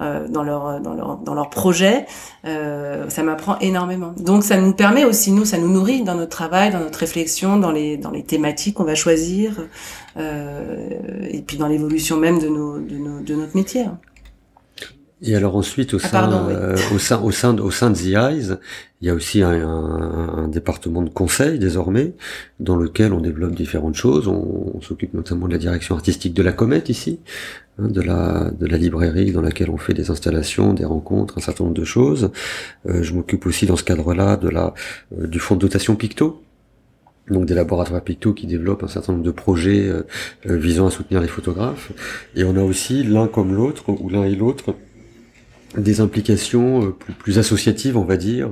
euh, dans leur dans leur dans leurs projets. Euh, ça m'apprend énormément. Donc ça nous permet aussi nous, ça nous nourrit dans notre travail, dans notre réflexion, dans les dans les thématiques qu'on va choisir, euh, et puis dans l'évolution même de nos de nos de notre métier. hein. Et alors ensuite au Ah, sein, pardon, oui. euh, au sein, au sein, au sein de The Eyes, il y a aussi un, un- un département de conseil désormais, dans lequel on développe différentes choses. On, on s'occupe notamment de la direction artistique de la Comète ici, hein, de la de la librairie dans laquelle on fait des installations, des rencontres, un certain nombre de choses. Euh, je m'occupe aussi dans ce cadre-là de la euh, du fonds de dotation Picto. Donc des laboratoires Picto qui développent un certain nombre de projets euh, euh, visant à soutenir les photographes. Et on a aussi l'un comme l'autre, ou l'un et l'autre, des implications euh, plus, plus associatives, on va dire.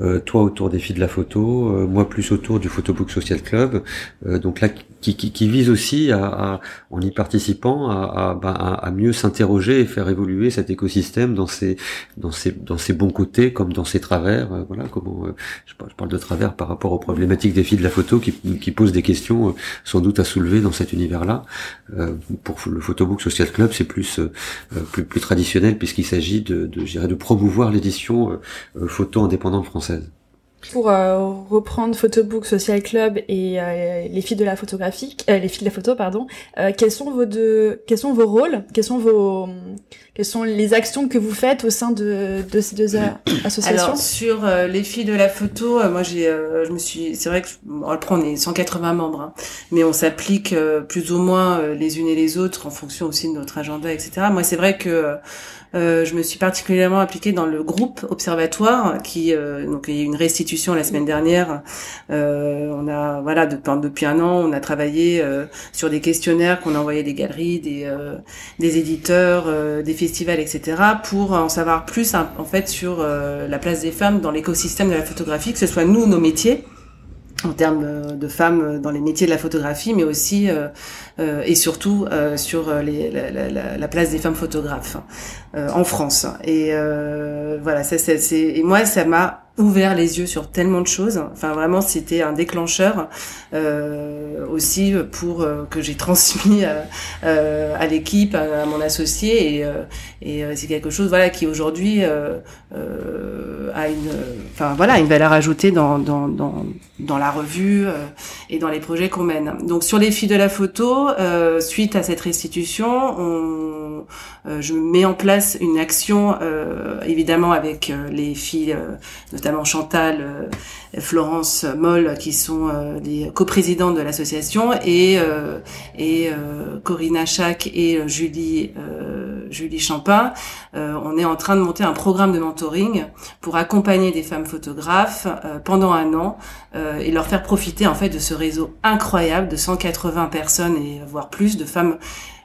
Euh, toi autour des filles de la photo, euh, moi plus autour du Photobook Social Club. Euh, donc là, qui, qui, qui vise aussi à, à- en y participant, à, à, bah, à- mieux s'interroger et faire évoluer cet écosystème dans ses, dans ses, dans ses bons côtés comme dans ses travers. Euh, voilà comment euh, je, parle, de travers par rapport aux problématiques des filles de la photo qui, qui posent des questions euh, sans doute à soulever dans cet univers-là. Euh, pour le Photobook Social Club, c'est plus euh, euh, plus, plus traditionnel puisqu'il s'agit de, de, dirais, de promouvoir l'édition euh, euh, photo indépendante française. Pour euh, reprendre Photobook Social Club et euh, les filles de la photographie, euh, les filles de la photo, pardon, euh, quels sont vos deux, quels sont vos rôles, quels sont vos, quelles sont les actions que vous faites au sein de, de ces deux associations Alors sur euh, les filles de la photo, euh, moi j'ai, euh, je me suis, c'est vrai que je- bon, après on est 180 membres, hein, mais on s'applique euh, plus ou moins euh, les unes et les autres en fonction aussi de notre agenda, etc. Moi c'est vrai que euh, je me suis particulièrement impliquée dans le groupe observatoire qui, euh, donc il y a eu une restitution la semaine dernière. Euh, on a, voilà, depuis, un an, on a travaillé euh, sur des questionnaires qu'on a envoyés des galeries, des, euh, des éditeurs, des festivals, etc. pour en savoir plus en fait sur la place des femmes dans l'écosystème de la photographie, que ce soit nous, nos métiers en termes euh, de femmes dans les métiers de la photographie, mais aussi euh, euh, et surtout euh, sur euh, les, la, la- la- la place des femmes photographes euh, en France. Et euh, voilà, ça, c'est- et moi, ça m'a ouvert les yeux sur tellement de choses. Enfin, vraiment, c'était un déclencheur euh, aussi pour euh, que j'ai transmis à, euh, à l'équipe, à, mon associé, et, euh, et euh, c'est quelque chose, voilà, qui aujourd'hui euh, euh, a une, enfin voilà, une valeur ajoutée dans dans dans, dans la revue euh, et dans les projets qu'on mène. Donc sur les filles de la photo, euh, suite à cette restitution, on, euh, je mets en place une action, euh, évidemment avec euh, les filles, euh, notamment Chantal, euh, Florence Moll, qui sont euh, les coprésidentes de l'association, et euh, et euh, Corinna Chac et euh, Julie euh, Julie Champin. Euh, on est en train de monter un programme de mentoring pour accompagner des femmes photographes euh, pendant un an euh, et leur faire profiter en fait de ce réseau incroyable de 180 personnes et voire plus de femmes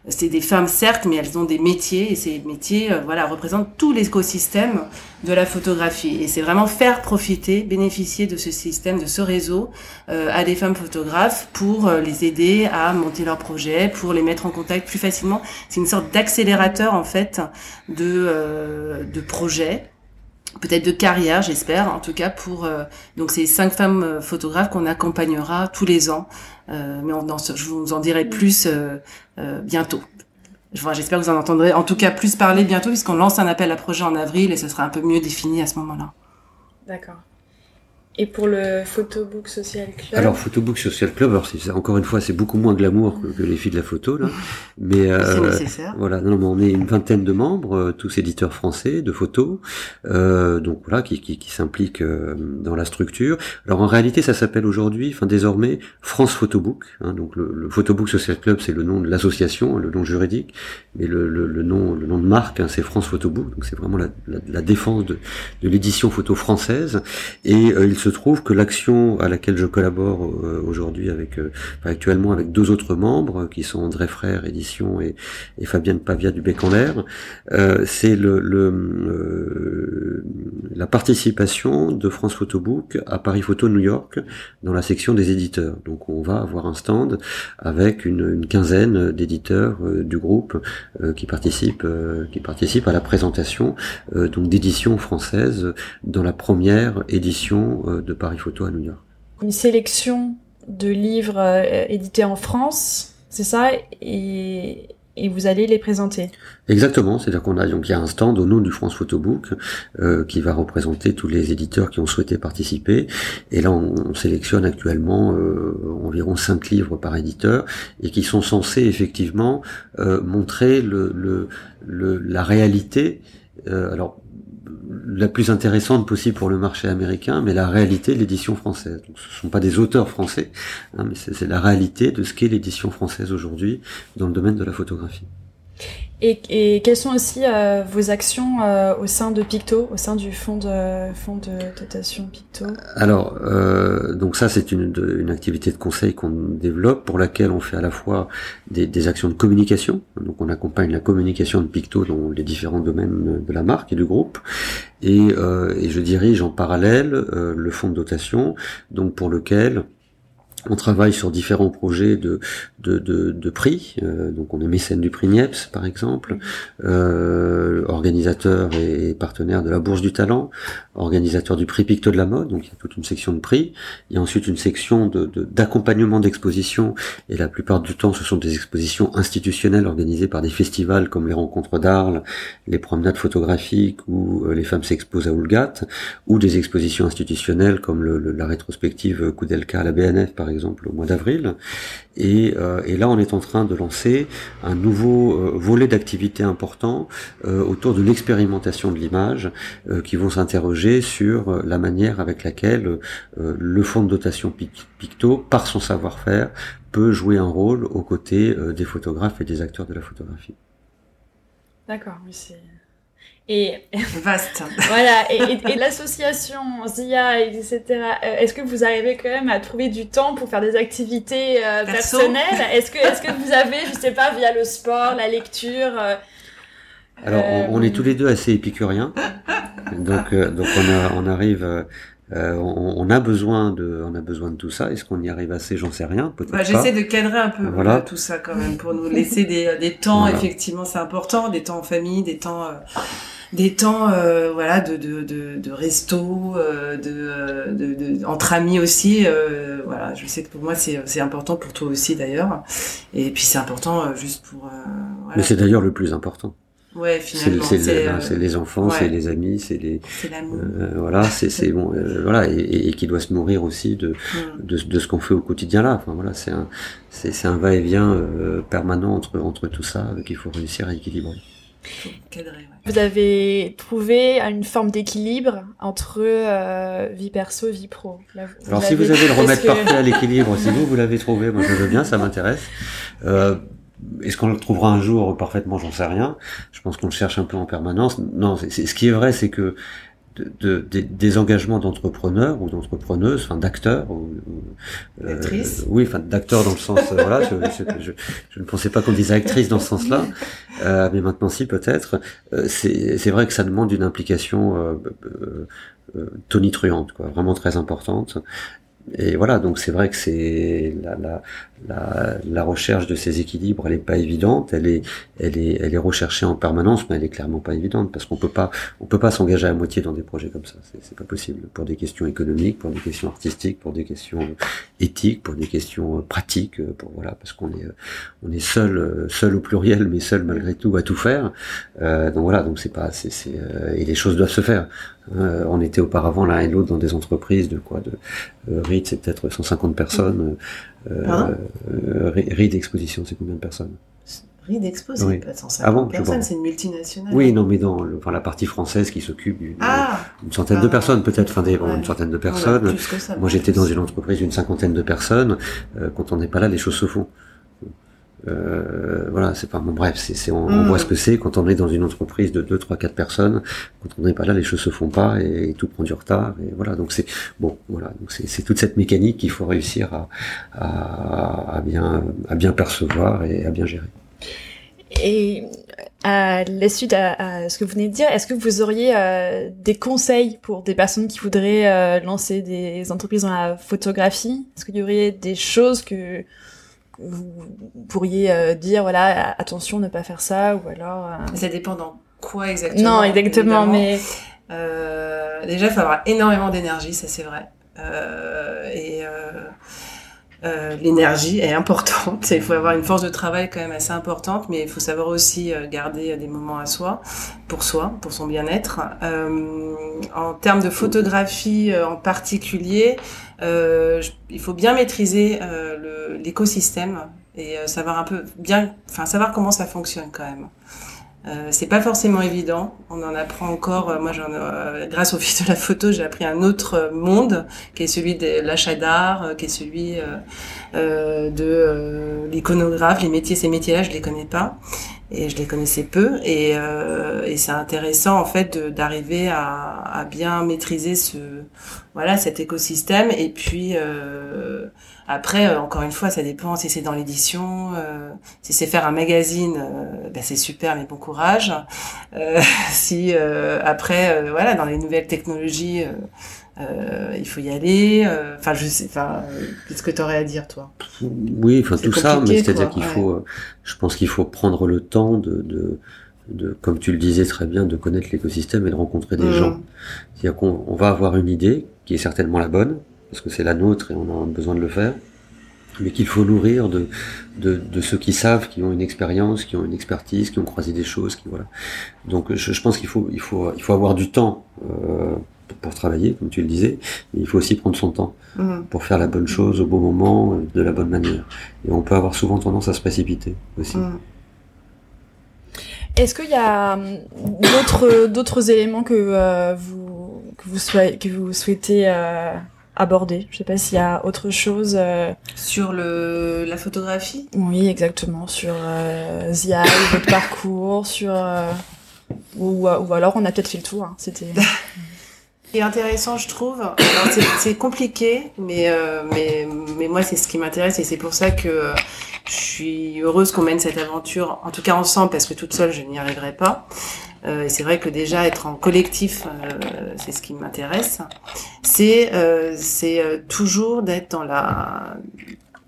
c'est des femmes certes, mais elles ont des métiers et ces métiers, euh, voilà, représentent tout l'écosystème de la photographie. Et c'est vraiment faire profiter, bénéficier de ce système, de ce réseau euh, à des femmes photographes pour euh, les aider à monter leurs projets, pour les mettre en contact plus facilement. C'est une sorte d'accélérateur en fait de de projets peut-être de carrière, j'espère, en tout cas pour donc ces cinq femmes photographes qu'on accompagnera tous les ans. Mais on je vous en dirai plus euh, bientôt. J'espère que vous en entendrez en tout cas plus parler bientôt puisqu'on lance un appel à projet en avril et ce sera un peu mieux défini à ce moment-là. D'accord. Et pour le Photobook Social Club Alors Photobook Social Club, alors c'est, encore une fois, c'est beaucoup moins glamour que, les filles de la photo là, mais euh, nécessaire. voilà, non, mais on est une vingtaine de membres, euh, tous éditeurs français de photos, euh, donc voilà, qui, qui, qui s'impliquent euh, dans la structure. Alors en réalité, ça s'appelle aujourd'hui, enfin désormais, France Photobook. Hein, donc le, le, Photobook Social Club, c'est le nom de l'association, le nom juridique, mais le, le, le nom, le nom de marque, hein, c'est France Photobook. Donc c'est vraiment la, la, la, défense de, de l'édition photo française, et il se trouve que l'action à laquelle je collabore euh, aujourd'hui avec euh, actuellement avec deux autres membres qui sont André Frère édition et, Fabienne Pavia du Bec en l'air, euh, c'est le, le la participation de France Photobook à Paris Photo New York dans la section des éditeurs. Donc on va avoir un stand avec une, une quinzaine d'éditeurs du groupe qui participent qui participent à la présentation donc d'éditions françaises dans la première édition de Paris Photo à New York. Une sélection de livres euh, édités en France, c'est ça? Et, et, vous allez les présenter? Exactement, c'est-à-dire qu'on a donc il y a un stand au nom du France Photobook euh, qui va représenter tous les éditeurs qui ont souhaité participer. Et là, on, sélectionne actuellement euh, environ cinq livres par éditeur et qui sont censés effectivement euh, montrer le, le, le, la réalité. Alors la plus intéressante possible pour le marché américain, mais la réalité de l'édition française. Ce ne sont pas des auteurs français, hein, mais c'est la réalité de ce qu'est l'édition française aujourd'hui dans le domaine de la photographie. Et, et, quelles sont aussi euh, vos actions euh, au sein de Picto, au sein du fonds de, fonds de dotation Picto? Alors, euh, donc ça c'est une, une activité de conseil qu'on développe pour laquelle on fait à la fois des, des, actions de communication. Donc on accompagne la communication de Picto dans les différents domaines de la marque et du groupe. Et, euh, et je dirige en parallèle euh, le fonds de dotation, donc pour lequel on travaille sur différents projets de, prix. Euh, donc on est mécène du prix Niepce, par exemple, euh, organisateur et partenaire de la Bourse du Talent, organisateur du prix Picto de la mode. Donc il y a toute une section de prix. Il y a ensuite une section d'accompagnement de, d'exposition. Et la plupart du temps, ce sont des expositions institutionnelles organisées par des festivals comme les Rencontres d'Arles, les promenades photographiques ou euh, les femmes s'exposent à Oulgat, ou des expositions institutionnelles comme le, la rétrospective Koudelka à la BNF, par exemple au mois d'avril. Et, euh, et, là, on est en train de lancer un nouveau euh, volet d'activité important euh, autour de l'expérimentation de l'image, qui vont s'interroger sur la manière avec laquelle le fonds de dotation Picto, par son savoir-faire, peut jouer un rôle aux côtés des photographes et des acteurs de la photographie. D'accord, oui, c'est et vaste. voilà. Et, et, l'association ZIA, etc. Euh, est-ce que vous arrivez quand même à trouver du temps pour faire des activités euh, personnelles? Est-ce que, est-ce que vous avez, je sais pas, via le sport, la lecture euh, Alors, on, est tous les deux assez épicuriens, donc donc on, on arrive. Euh, on, on, a besoin de, on a besoin de tout ça. Est-ce qu'on y arrive assez? J'en sais rien. Peut-être bah, J'essaie de cadrer un peu voilà. tout ça quand même pour nous laisser des, des temps. Effectivement, c'est important, des temps en famille, des temps des temps euh, voilà de de de, de resto euh, de, euh, de, de, entre amis aussi euh, voilà je sais que pour moi c'est c'est important pour toi aussi d'ailleurs et puis c'est important euh, juste pour voilà. mais c'est d'ailleurs le plus important Ouais, finalement. C'est les enfants, c'est les amis, c'est les. voilà, c'est c'est bon, voilà, et, et, qui doit se nourrir aussi de mm. de, de, ce qu'on fait au quotidien là. Enfin voilà, c'est un c'est c'est un va-et-vient permanent entre entre tout ça qu'il faut réussir à équilibrer. Vous avez trouvé une forme d'équilibre entre euh, vie perso vie pro. Alors si vous avez le remède parfait à l'équilibre, si vous, vous l'avez trouvé, moi je veux bien, ça m'intéresse. Euh, Est-ce qu'on le trouvera un jour parfaitement? J'en sais rien. Je pense qu'on le cherche un peu en permanence. Non, c'est ce qui est vrai, c'est que de, des engagements d'entrepreneurs ou d'entrepreneuses, enfin d'acteurs ou, euh, actrices. oui, enfin d'acteurs dans le sens euh, voilà. Je, je, je, ne pensais pas qu'on disait actrice dans ce sens-là, euh, mais maintenant si peut-être. Euh, c'est vrai que ça demande une implication tonitruante, quoi, vraiment très importante. Et voilà, donc c'est vrai que c'est la, la, la, recherche de ces équilibres, elle est pas évidente, elle est, recherchée en permanence, mais elle est clairement pas évidente parce qu'on peut pas, on peut pas s'engager à moitié dans des projets comme ça. C'est pas possible pour des questions économiques, pour des questions artistiques, pour des questions éthiques, pour des questions pratiques, pour voilà, parce qu'on est, on est seul, seul au pluriel, mais seul malgré tout à tout faire. Euh, donc voilà, donc c'est pas, c'est, euh, et les choses doivent se faire. Euh, on était auparavant l'un et l'autre dans des entreprises de quoi, de euh, RID, c'est peut-être 150 personnes. Euh, euh, RID Exposition, c'est combien de personnes? RID Expo, c'est pas 150 personnes, c'est une multinationale. Oui, non, mais dans le, enfin, la partie française qui s'occupe d'une ah une centaine de ah. personnes, peut-être, enfin, des, une centaine de personnes. Moi, j'étais dans une entreprise d'une cinquantaine de personnes. Euh, quand on n'est pas là, les choses se font. Euh, voilà, c'est pas bon. Bref, c'est, on, on, voit mm. ce que c'est quand on est dans une entreprise de 2, 3, 4 personnes. Quand on n'est pas là, les choses se font pas et, tout prend du retard. Et voilà, donc c'est bon. Voilà, donc c'est, toute cette mécanique qu'il faut réussir à, à, à, bien, à bien percevoir et à bien gérer. Et à la suite à, ce que vous venez de dire, est-ce que vous auriez euh, des conseils pour des personnes qui voudraient euh, lancer des entreprises dans la photographie? Est-ce qu'il y aurait des choses que vous pourriez euh, dire voilà attention ne pas faire ça ou alors euh, ça dépend dans quoi exactement non exactement mais euh, déjà il faut avoir énormément d'énergie ça c'est vrai. Et l'énergie est importante il faut avoir une force de travail quand même assez importante mais il faut savoir aussi garder des moments à soi pour soi pour son bien-être en termes de photographie en particulier euh, il faut bien maîtriser euh, l'écosystème et euh, savoir un peu bien, enfin savoir comment ça fonctionne quand même. Euh, c'est pas forcément évident. On en apprend encore. moi, j'en, grâce au fil de la photo, j'ai appris un autre monde qui est celui de l'achat d'art, qui est celui de l'iconographe. Les métiers, ces métiers-là, je les connais pas et je les connaissais peu et, euh, et c'est intéressant en fait d'arriver à, à, bien maîtriser ce voilà cet écosystème et puis euh, après euh, encore une fois ça dépend si c'est dans l'édition euh, si c'est faire un magazine euh, ben c'est super mais bon courage si après voilà dans les nouvelles technologies euh, il faut y aller. Euh, enfin, je sais. Enfin, qu'est-ce que tu aurais à dire, toi? Oui, enfin tout ça, mais c'est-à-dire qu'il faut. Euh, je pense qu'il faut prendre le temps de, de, de, comme tu le disais très bien, de connaître l'écosystème et de rencontrer des mm. gens. C'est-à-dire qu'on on va avoir une idée qui est certainement la bonne parce que c'est la nôtre et on a besoin de le faire mais qu'il faut nourrir de, de, de, ceux qui savent, qui ont une expérience, qui ont une expertise, qui ont croisé des choses, qui voilà. Donc je, je pense qu'il faut, il faut, il faut avoir du temps euh, pour travailler, comme tu le disais, mais il faut aussi prendre son temps mm. pour faire la bonne chose au bon moment, de la bonne manière. Et on peut avoir souvent tendance à se précipiter aussi. Mm. Est-ce qu'il y a hum, d'autres d'autres éléments que euh, vous que vous souhaitez que vous souhaitez euh, aborder Je sais pas s'il y a autre chose sur le la photographie? Oui, exactement sur euh, ZI, votre parcours, sur ou, ou alors on a peut-être fait le tour. Hein. C'était. qui est intéressant, je trouve. C'est compliqué, mais, euh, mais, mais moi, c'est ce qui m'intéresse et c'est pour ça que euh, je suis heureuse qu'on mène cette aventure, en tout cas ensemble, parce que toute seule, je n'y arriverai pas. Euh, et c'est vrai que déjà être en collectif, euh, c'est ce qui m'intéresse. C'est euh, c'est toujours d'être dans la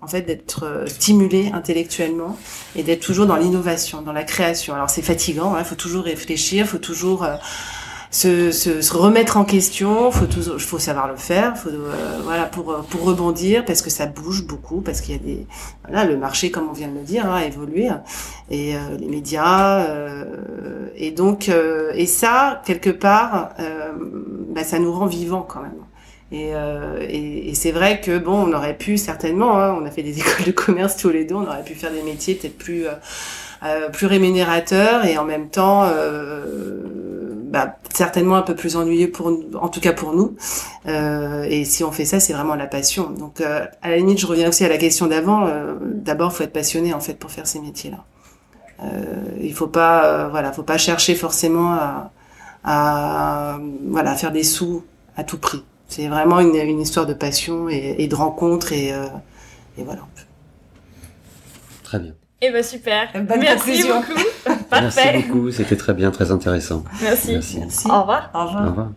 en fait d'être stimulé intellectuellement et d'être toujours dans l'innovation, dans la création. Alors c'est fatigant, il hein, faut toujours réfléchir, faut toujours se, se, se, remettre en question, faut toujours, faut savoir le faire, faut euh, voilà pour pour rebondir parce que ça bouge beaucoup, parce qu'il y a des voilà le marché comme on vient de le dire hein, a évolué et euh, les médias euh, et donc et ça quelque part bah, ça nous rend vivants quand même. Et, et, et c'est vrai que bon, on aurait pu certainement, hein, on a fait des écoles de commerce tous les deux, on aurait pu faire des métiers peut-être plus plus rémunérateurs et en même temps bah, certainement un peu plus ennuyeux pour en tout cas pour nous. Euh, et si on fait ça, c'est vraiment la passion. Donc euh, à la limite, je reviens aussi à la question d'avant. Euh, D'abord, faut être passionné en fait pour faire ces métiers-là. Euh, il faut pas, euh, voilà, faut pas chercher forcément à, à voilà faire des sous à tout prix. C'est vraiment une, une, histoire de passion et, et de rencontre et, euh, et voilà. Très bien. Eh ben super. Bonne Merci conclusion. beaucoup. Parfait. Merci beaucoup, c'était très bien, très intéressant. Merci. Merci. Merci. Au revoir. Au revoir. Au revoir.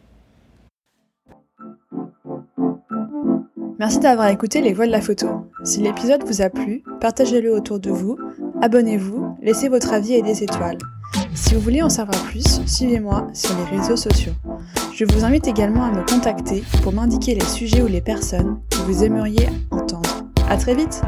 Merci d'avoir écouté Les Voix de la Photo. Si l'épisode vous a plu, partagez-le autour de vous, abonnez-vous, laissez votre avis et des étoiles. Si vous voulez en savoir plus, suivez-moi sur les réseaux sociaux. Je vous invite également à me contacter pour m'indiquer les sujets ou les personnes que vous aimeriez entendre. À très vite!